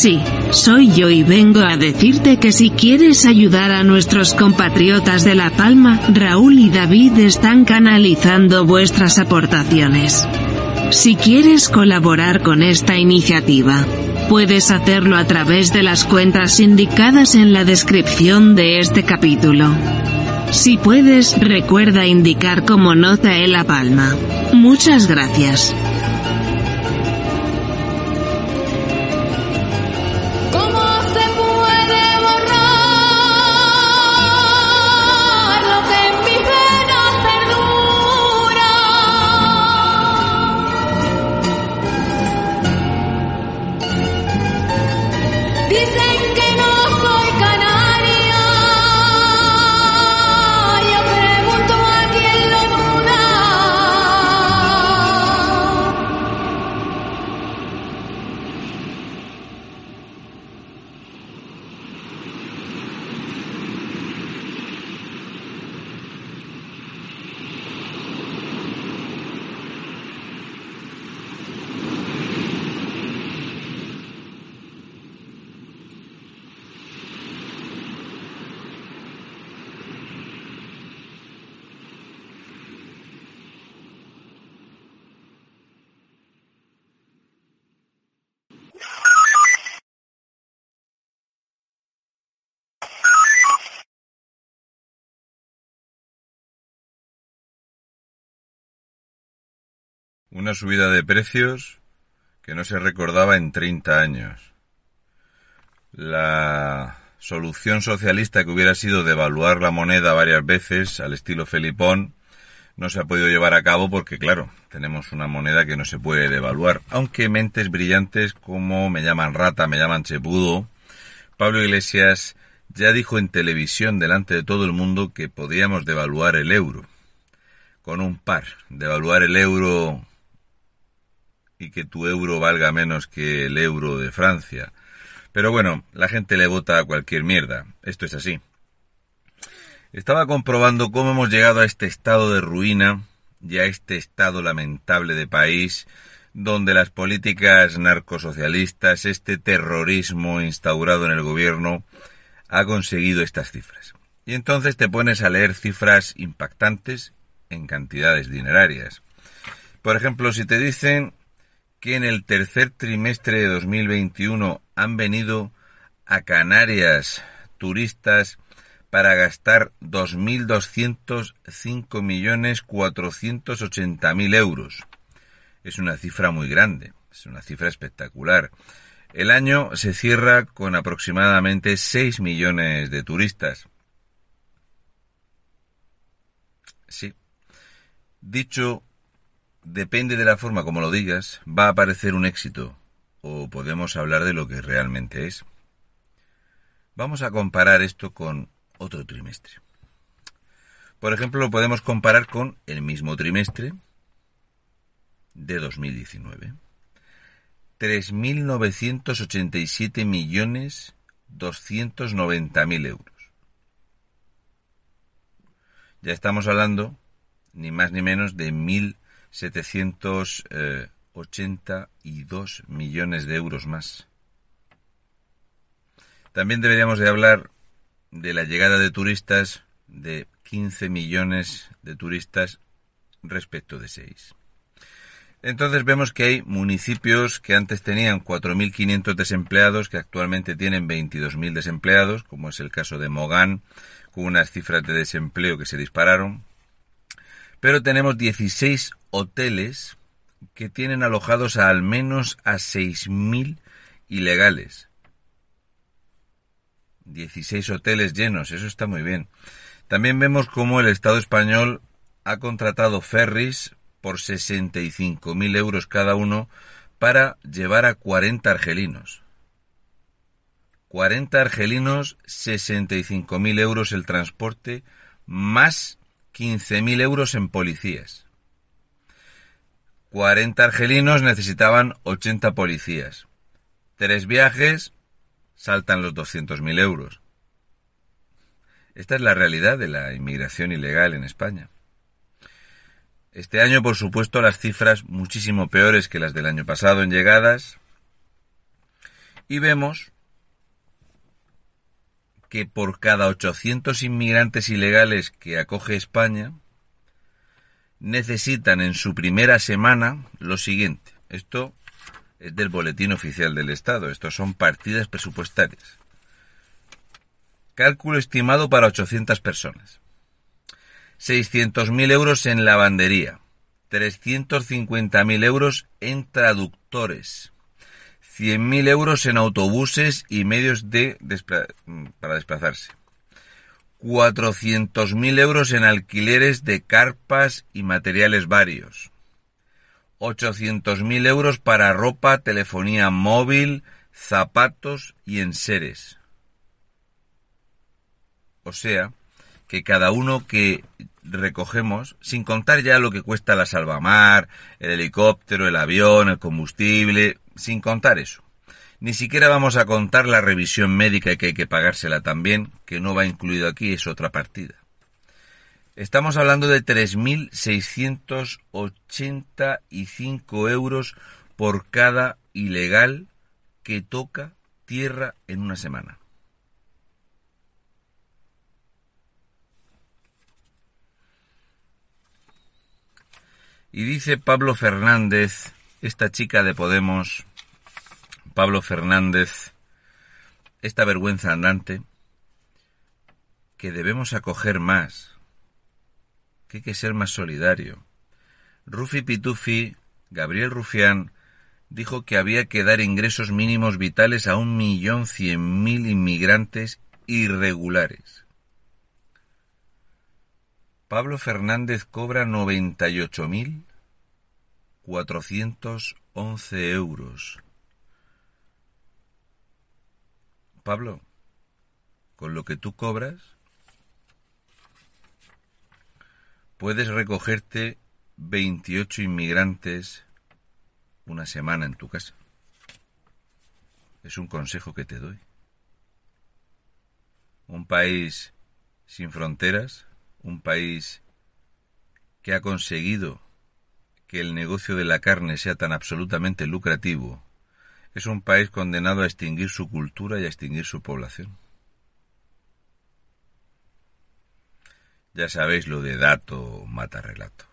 Sí, soy yo y vengo a decirte que si quieres ayudar a nuestros compatriotas de La Palma, Raúl y David están canalizando vuestras aportaciones. Si quieres colaborar con esta iniciativa, puedes hacerlo a través de las cuentas indicadas en la descripción de este capítulo. Si puedes, recuerda indicar como nota en La Palma. Muchas gracias. Una subida de precios que no se recordaba en 30 años. La solución socialista que hubiera sido devaluar la moneda varias veces al estilo Felipón no se ha podido llevar a cabo porque, claro, tenemos una moneda que no se puede devaluar. Aunque mentes brillantes como me llaman rata, me llaman chepudo, Pablo Iglesias ya dijo en televisión delante de todo el mundo que podíamos devaluar el euro. Con un par, devaluar el euro y que tu euro valga menos que el euro de Francia. Pero bueno, la gente le vota a cualquier mierda. Esto es así. Estaba comprobando cómo hemos llegado a este estado de ruina y a este estado lamentable de país donde las políticas narcosocialistas, este terrorismo instaurado en el gobierno, ha conseguido estas cifras. Y entonces te pones a leer cifras impactantes en cantidades dinerarias. Por ejemplo, si te dicen que en el tercer trimestre de 2021 han venido a Canarias turistas para gastar 2.205.480.000 euros. Es una cifra muy grande, es una cifra espectacular. El año se cierra con aproximadamente 6 millones de turistas. Sí. Dicho depende de la forma como lo digas, va a parecer un éxito o podemos hablar de lo que realmente es. Vamos a comparar esto con otro trimestre. Por ejemplo, lo podemos comparar con el mismo trimestre de 2019. 3.987 millones 290.000 euros. Ya estamos hablando ni más ni menos de 1.782 millones de euros más. También deberíamos de hablar de la llegada de turistas de 15 millones de turistas respecto de 6. Entonces vemos que hay municipios que antes tenían 4.500 desempleados, que actualmente tienen 22.000 desempleados, como es el caso de Mogán, con unas cifras de desempleo que se dispararon. Pero tenemos 16 hoteles que tienen alojados a al menos a 6.000 ilegales. 16 hoteles llenos, eso está muy bien. También vemos cómo el Estado español ha contratado ferries por 65.000 euros cada uno para llevar a 40 argelinos. 40 argelinos, 65.000 euros el transporte, más 15.000 euros en policías. 40 argelinos necesitaban 80 policías. Tres viajes, saltan los 200.000 euros. Esta es la realidad de la inmigración ilegal en España. Este año, por supuesto, las cifras muchísimo peores que las del año pasado en llegadas. Y vemos que por cada 800 inmigrantes ilegales que acoge España, necesitan en su primera semana lo siguiente. Esto es del Boletín Oficial del Estado. Estos son partidas presupuestarias. Cálculo estimado para 800 personas. 600.000 euros en lavandería, 350.000 euros en traductores, 100.000 euros en autobuses y medios de para desplazarse, 400.000 euros en alquileres de carpas y materiales varios, 800.000 euros para ropa, telefonía móvil, zapatos y enseres. O sea, que cada uno que recogemos, sin contar ya lo que cuesta la salvamar, el helicóptero, el avión, el combustible, sin contar eso. Ni siquiera vamos a contar la revisión médica que hay que pagársela también, que no va incluido aquí, es otra partida. Estamos hablando de 3.685 euros por cada ilegal que toca tierra en una semana. Y dice Pablo Fernández, esta chica de Podemos, Pablo Fernández, esta vergüenza andante, que debemos acoger más, que hay que ser más solidario. Rufi Pitufi, Gabriel Rufián, dijo que había que dar ingresos mínimos vitales a un millón cien mil inmigrantes irregulares. Pablo Fernández cobra 98.411 euros. Pablo, con lo que tú cobras, puedes recogerte 28 inmigrantes una semana en tu casa. Es un consejo que te doy. Un país sin fronteras un país que ha conseguido que el negocio de la carne sea tan absolutamente lucrativo, es un país condenado a extinguir su cultura y a extinguir su población. Ya sabéis lo de dato mata relato.